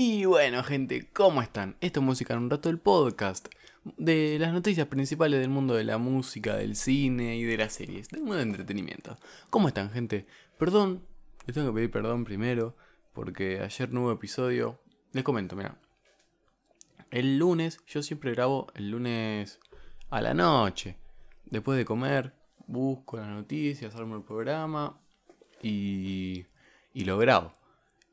Y bueno, gente, ¿cómo están? Esto es Música en un rato, el podcast de las noticias principales del mundo de la música, del cine y de las series, del mundo de entretenimiento. ¿Cómo están, gente? Perdón, les tengo que pedir perdón primero, porque ayer no hubo episodio. Les comento, mira. El lunes, yo siempre grabo el lunes a la noche. Después de comer, busco las noticias, armo el programa y, y lo grabo.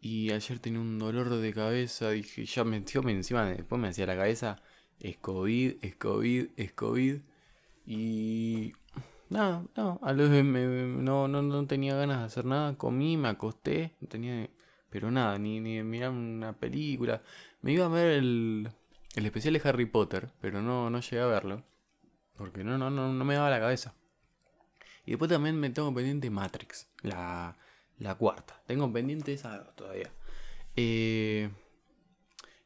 Y ayer tenía un dolor de cabeza, dije, ya me me encima, después me hacía la cabeza, es COVID, es COVID, es COVID. Y nada, no, a los, no, no, no tenía ganas de hacer nada, comí, me acosté, tenía, pero nada, ni, ni mirar una película. Me iba a ver el, el especial de Harry Potter, pero no, no llegué a verlo, porque no, no, no, no me daba la cabeza. Y después también me tengo pendiente Matrix, la, la cuarta. Tengo pendiente esa todavía. Eh,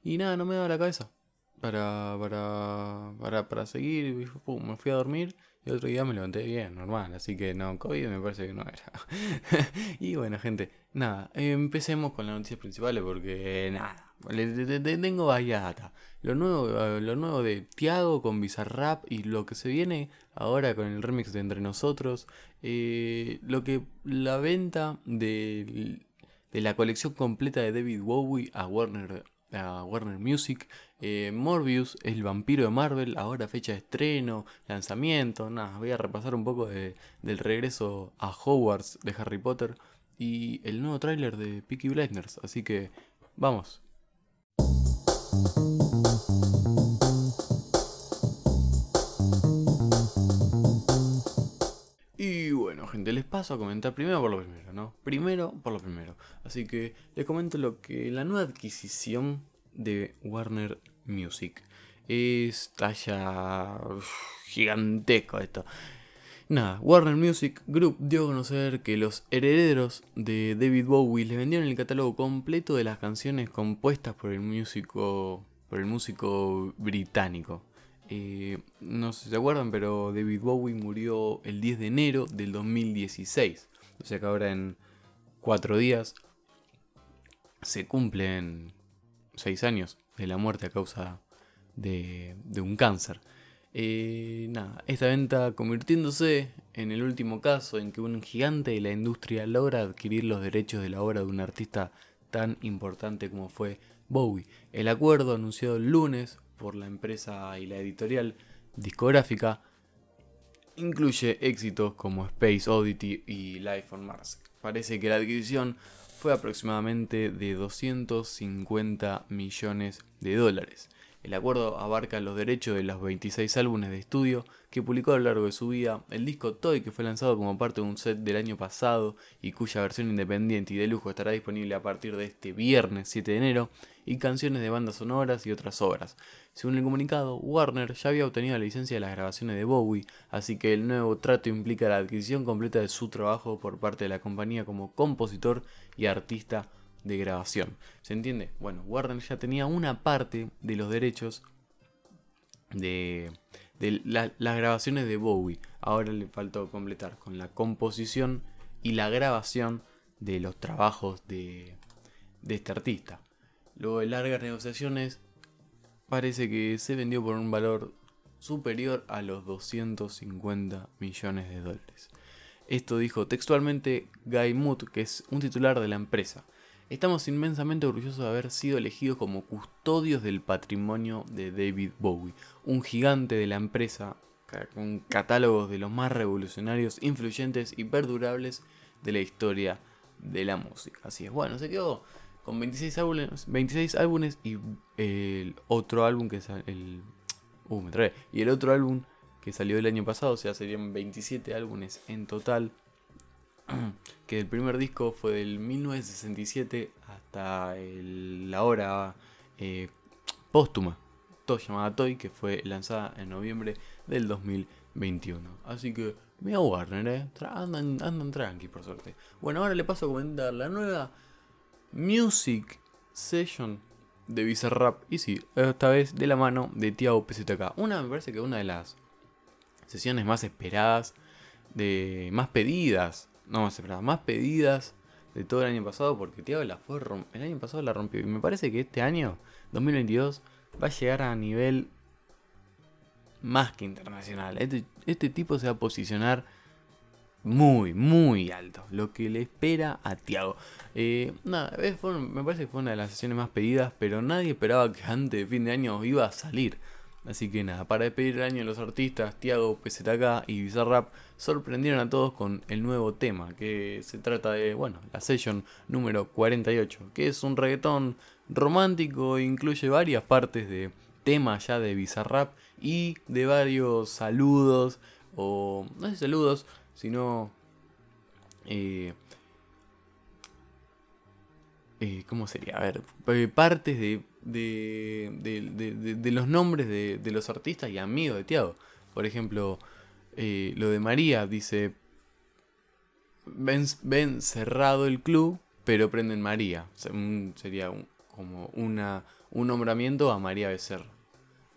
y nada, no me da la cabeza para, para, para, para seguir. me fui a dormir y otro día me levanté bien, normal. Así que no, COVID me parece que no era. y bueno, gente, nada, empecemos con las noticias principales porque nada, tengo varias data. Lo nuevo, lo nuevo de Tiago con Bizarrap y lo que se viene ahora con el remix de Entre Nosotros. Eh, lo que la venta de, de la colección completa de David Bowie a Warner a Warner Music. Eh, Morbius, el vampiro de Marvel, ahora fecha de estreno, lanzamiento. Nada, voy a repasar un poco de, del regreso a Hogwarts de Harry Potter y el nuevo tráiler de Peaky Blinders. Así que vamos. Y bueno, gente, les paso a comentar primero por lo primero, ¿no? Primero por lo primero. Así que les comento lo que la nueva adquisición de Warner Music. Es talla gigantesco esto. Nada, Warner Music Group dio a conocer que los herederos de David Bowie le vendieron el catálogo completo de las canciones compuestas por el músico, por el músico británico. Eh, no sé si se acuerdan, pero David Bowie murió el 10 de enero del 2016. O sea que ahora en cuatro días se cumplen seis años de la muerte a causa de un cáncer. Eh, nada, esta venta convirtiéndose en el último caso en que un gigante de la industria logra adquirir los derechos de la obra de un artista tan importante como fue Bowie. El acuerdo anunciado el lunes por la empresa y la editorial discográfica incluye éxitos como Space Oddity y Life on Mars. Parece que la adquisición fue aproximadamente de 250 millones de dólares. El acuerdo abarca los derechos de los 26 álbumes de estudio que publicó a lo largo de su vida, el disco Toy que fue lanzado como parte de un set del año pasado y cuya versión independiente y de lujo estará disponible a partir de este viernes 7 de enero, y canciones de bandas sonoras y otras obras. Según el comunicado, Warner ya había obtenido la licencia de las grabaciones de Bowie, así que el nuevo trato implica la adquisición completa de su trabajo por parte de la compañía como compositor y artista de grabación. ¿Se entiende? Bueno, Warner ya tenía una parte de los derechos de, las grabaciones de Bowie. Ahora le faltó completar con la composición y la grabación de los trabajos de, de este artista. Luego de largas negociaciones, parece que se vendió por un valor superior a los 250 millones de dólares. Esto dijo textualmente Guy Mood, que es un titular de la empresa. Estamos inmensamente orgullosos de haber sido elegidos como custodios del patrimonio de David Bowie, un gigante de la empresa con catálogos de los más revolucionarios, influyentes y perdurables de la historia de la música. Así es, bueno, se quedó con 26 álbumes, 26 álbumes y el otro álbum que el uh, me y el otro álbum que salió el año pasado, o sea, serían 27 álbumes en total que el primer disco fue del 1967 hasta la hora eh, póstuma, todo llamada Toy, que fue lanzada en noviembre del 2021. Así que, mira Warner, eh. andan, andan tranqui, por suerte. Bueno, ahora le paso a comentar la nueva Music Session de Bizarrap. Y sí, esta vez de la mano de Tiago PZK. Una, me parece que una de las sesiones más esperadas, de más pedidas no más más pedidas de todo el año pasado, porque Tiago la fue el año pasado la rompió. Y me parece que este año, 2022, va a llegar a nivel más que internacional. Este, este tipo se va a posicionar muy, muy alto. Lo que le espera a Tiago. Eh, nada, me parece que fue una de las sesiones más pedidas, pero nadie esperaba que antes de fin de año iba a salir. Así que nada, para despedir el año los artistas, Tiago, PZK y Bizarrap sorprendieron a todos con el nuevo tema, que se trata de, bueno, la session número 48, que es un reggaetón romántico, incluye varias partes de tema ya de Bizarrap y de varios saludos, o no sé saludos, sino... Eh, eh, ¿Cómo sería? A ver, eh, partes de, de, de, los nombres de, los artistas y amigos de Tiago. Por ejemplo, lo de María dice, ven, ven, cerrado el club, pero prenden María. sería como una, un nombramiento a María Becerra.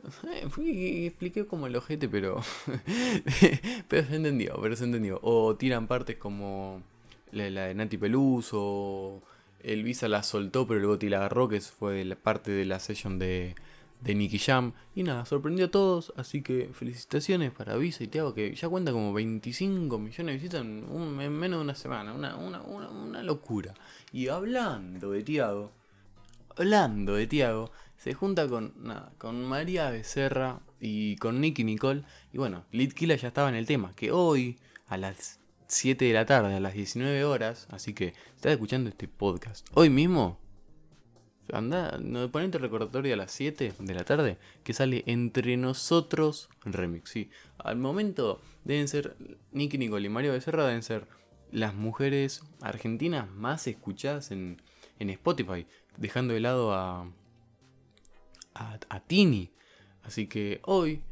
Fui, expliqué como el ojete, pero. pero se entendió, pero se entendió. O tiran partes como la, de Nati Peluso. El Visa la soltó, pero luego la agarró, que fue la parte de la session de, de Nicky Jam. Y nada, sorprendió a todos. Así que felicitaciones para Visa y Tiago, que ya cuenta como 25 millones de visitas en, en menos de una semana. Una, una, una, locura. Y hablando de Tiago, hablando de Tiago se junta con, nada, con María Becerra y con Nicky Nicole. Y bueno, Litkila ya estaba en el tema, que hoy a las 7 de la tarde, a las 19 horas, así que estás escuchando este podcast. Hoy mismo, anda, no, ponete recordatorio a las 7 de la tarde, que sale Entre Nosotros Remix. Sí, al momento deben ser, Nicky Nicole y María Becerra deben ser las mujeres argentinas más escuchadas en, en Spotify, dejando de lado a a, Tini. Así que hoy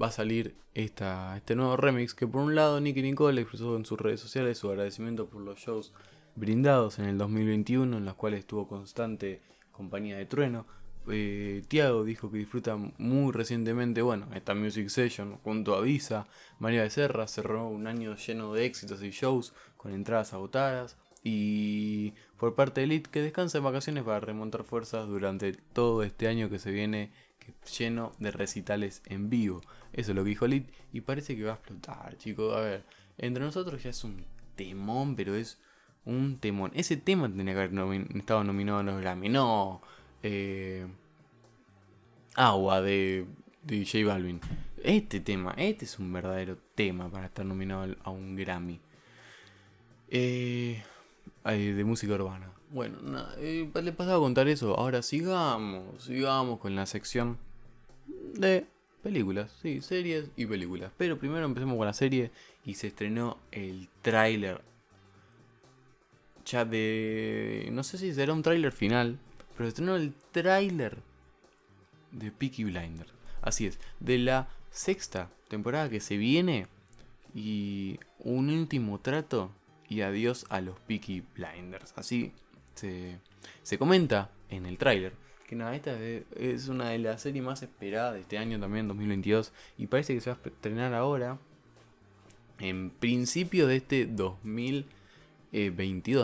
va a salir esta, este nuevo remix que por un lado Nicky Nicole expresó en sus redes sociales su agradecimiento por los shows brindados en el 2021 en los cuales estuvo constante compañía de Trueno. Eh, Tiago dijo que disfruta muy recientemente, bueno, esta Music Session junto a Visa. María Becerra cerró un año lleno de éxitos y shows con entradas agotadas. Y por parte de Elite que descansa en vacaciones para remontar fuerzas durante todo este año que se viene lleno de recitales en vivo. Eso es lo que dijo Elite y parece que va a explotar, chicos. A ver, entre nosotros ya es un temón, pero es un temón. Ese tema tenía que haber estado nominado a los Grammy. No. Eh, agua de, de J Balvin. Este tema, este es un verdadero tema para estar nominado a un Grammy. Eh, de música urbana. Bueno, eh, le pasaba a contar eso. Ahora sigamos, sigamos con la sección de películas, sí, series y películas. Pero primero empecemos con la serie y se estrenó el tráiler. Ya de... No sé si será un tráiler final, pero se estrenó el tráiler de Peaky Blinders. Así es, de la sexta temporada que se viene y un último trato y adiós a los Peaky Blinders. Así se, comenta en el tráiler. Que nada, esta es una de las series más esperadas de este año también, 2022. Y parece que se va a estrenar ahora. En principio de este 2022.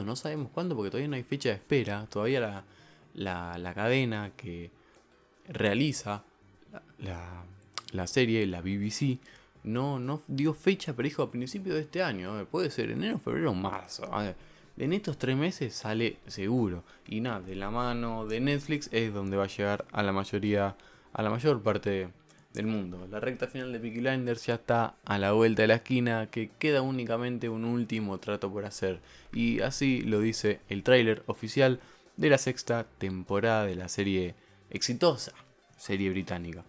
No sabemos cuándo porque todavía no hay fecha de espera. Todavía la, la, la cadena que realiza la, la serie, la BBC, no, no dio fecha, pero dijo a principios de este año. puede ser enero, febrero marzo. en estos tres meses sale seguro. Y nada, de la mano de Netflix es donde va a llegar a la mayoría, a la mayor parte del mundo. La recta final de Peaky Blinders ya está a la vuelta de la esquina, que queda únicamente un último trato por hacer. Y así lo dice el tráiler oficial de la sexta temporada de la serie exitosa, serie británica.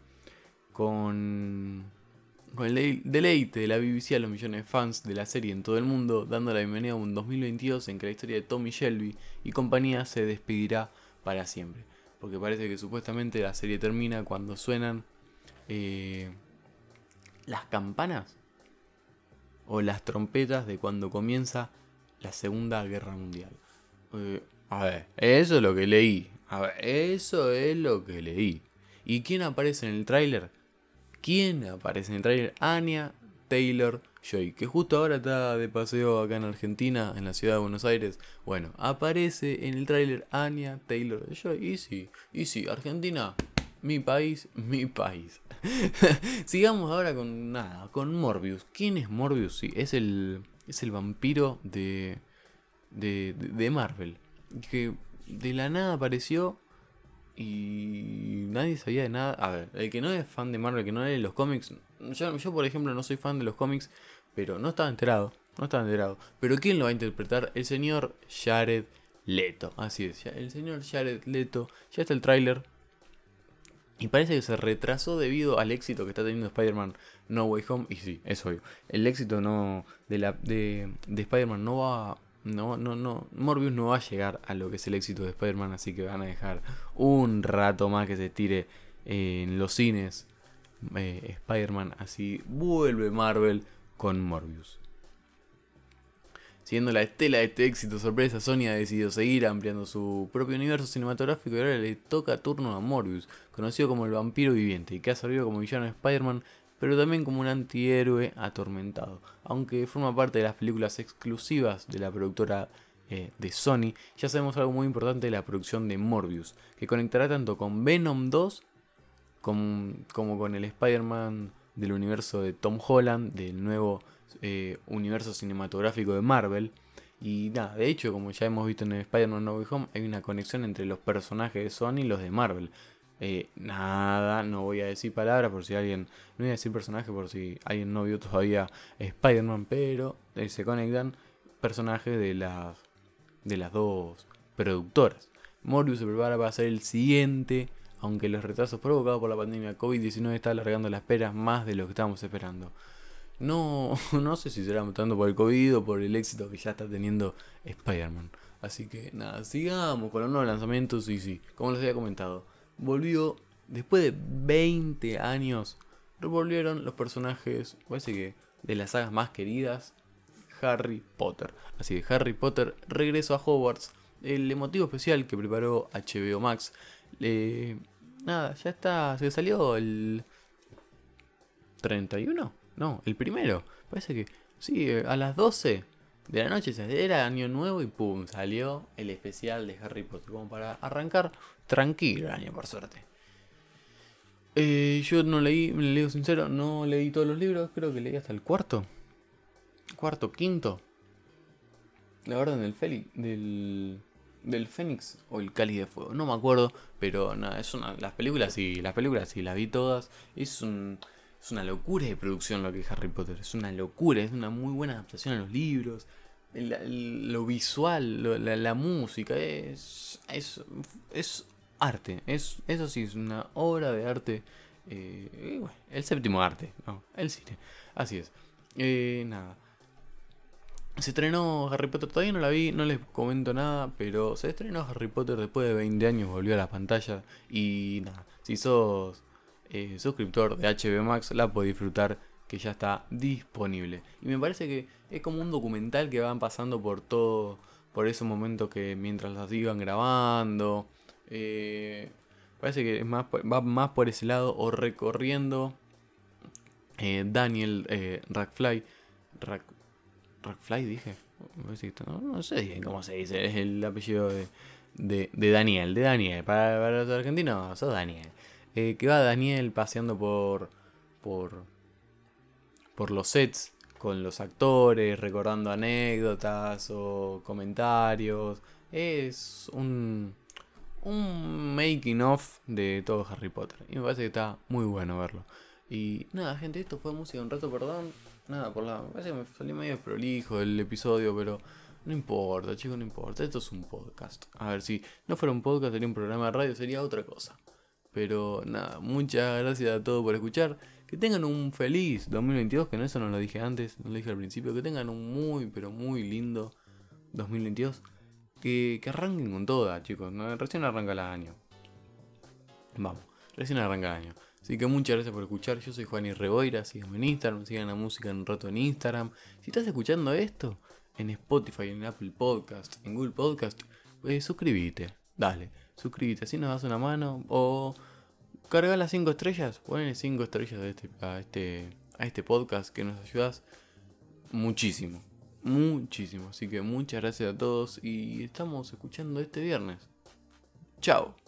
Con con el deleite de la BBC a los millones de fans de la serie en todo el mundo, dando la bienvenida a un 2022 en que la historia de Tommy Shelby y compañía se despedirá para siempre. Porque parece que supuestamente la serie termina cuando suenan eh, las campanas o las trompetas de cuando comienza la Segunda Guerra Mundial. Eh, a ver, eso es lo que leí. A ver, eso es lo que leí. ¿Y quién aparece en el tráiler? ¿Quién aparece en el trailer? Anya Taylor Joy, que justo ahora está de paseo acá en Argentina, en la ciudad de Buenos Aires. Bueno, aparece en el tráiler Anya Taylor Joy. Y sí, y sí, Argentina, mi país, mi país. Sigamos ahora con nada, con Morbius. ¿Quién es Morbius? Sí, es el, es el vampiro de, de, de Marvel. Que de la nada apareció y nadie sabía de nada. A ver, el que no es fan de Marvel, el que no lee los cómics. Yo, yo, por ejemplo, no soy fan de los cómics, pero no estaba enterado. No estaba enterado. Pero ¿quién lo va a interpretar? El señor Jared Leto. Así es, el señor Jared Leto. Ya está el tráiler. Y parece que se retrasó debido al éxito que está teniendo Spider-Man No Way Home. Y sí, es obvio. El éxito no de, de, de Spider-Man no va no, no, no. Morbius no va a llegar a lo que es el éxito de Spider-Man, así que van a dejar un rato más que se tire en los cines eh, Spider-Man. Así vuelve Marvel con Morbius. Siendo la estela de este éxito sorpresa, Sony ha decidido seguir ampliando su propio universo cinematográfico y ahora le toca turno a Morbius, conocido como el vampiro viviente y que ha servido como villano de Spider-Man pero también como un antihéroe atormentado. Aunque forma parte de las películas exclusivas de la productora eh, de Sony, ya sabemos algo muy importante de la producción de Morbius, que conectará tanto con Venom 2 como, con el Spider-Man del universo de Tom Holland, del nuevo eh, universo cinematográfico de Marvel. Y nada, de hecho, como ya hemos visto en Spider-Man No Way Home, hay una conexión entre los personajes de Sony y los de Marvel. Eh, nada, no voy a decir palabras por si alguien. No voy a decir personaje por si alguien no vio todavía Spider-Man, pero eh, se conectan personajes de las, de las dos productoras. Morbius se prepara para ser el siguiente, aunque los retrasos provocados por la pandemia COVID-19 están alargando la espera más de lo que estábamos esperando. No, no sé si será tanto por el COVID o por el éxito que ya está teniendo Spider-Man. Así que nada, sigamos con los nuevos lanzamientos y sí, como les había comentado volvió, después de 20 años, revolvieron los personajes, parece que de las sagas más queridas, Harry Potter. Así que Harry Potter regresó a Hogwarts. El emotivo especial que preparó HBO Max. nada, ya está, se salió el 31. No, el primero. Parece que sí, a las 12 de la noche era año nuevo y pum, salió el especial de Harry Potter. Como para arrancar tranquilo el año, por suerte. Eh, yo no leí, me le digo sincero, no leí todos los libros, creo que leí hasta el cuarto. Cuarto, quinto. La orden del Feli, del, del Fénix o el Cali de Fuego, no me acuerdo, pero nada, es una, las películas sí, las películas sí, las vi todas. Es un, es una locura de producción lo que es Harry Potter. Es una locura, es una muy buena adaptación a los libros. lo visual, la, música, es, es, arte. Es, eso sí, es una obra de arte. Eh, el séptimo arte, no, el cine. Así es. Eh, nada. Se estrenó Harry Potter, todavía no la vi, no les comento nada, pero se estrenó Harry Potter después de 20 años, volvió a la pantalla y nada, si sos eh, suscriptor de HB Max la puede disfrutar que ya está disponible. Y me parece que es como un documental que van pasando por todo, por ese momento que mientras las iban grabando. Eh, parece que es más, va más por ese lado o recorriendo eh, Daniel Rackfly. Rackfly dije. No, sé bien cómo se dice, es el apellido de, de, Daniel, de Daniel. Para, para los argentinos, sos Daniel. Eh, que va Daniel paseando por, por, por los sets con los actores, recordando anécdotas o comentarios. Es un, un making of de todo Harry Potter. Y me parece que está muy bueno verlo. Y nada, gente, esto fue música un rato, perdón. Nada, por la. Me parece que me salí medio prolijo el episodio, pero no importa, chicos, no importa. Esto es un podcast. A ver, si no fuera un podcast, sería un programa de radio, sería otra cosa. Pero nada, muchas gracias a todos por escuchar. Que tengan un feliz 2022, que no eso no lo dije antes, no lo dije al principio. Que tengan un muy, pero muy lindo 2022. Que, que arranquen con toda, chicos. Recién arranca el año. Vamos, recién arranca el año. Así que muchas gracias por escuchar. Yo soy Juan y Reboira. Síganme en Instagram, sigan la música en un rato en Instagram. Si estás escuchando esto en Spotify, en Apple Podcast, en Google Podcast, pues suscríbete. Dale suscríbete, así nos das una mano. O carga las 5 estrellas, ponle 5 estrellas a este, a, este, a este podcast que nos ayudas muchísimo. Muchísimo. Así que muchas gracias a todos y estamos escuchando este viernes. Chao.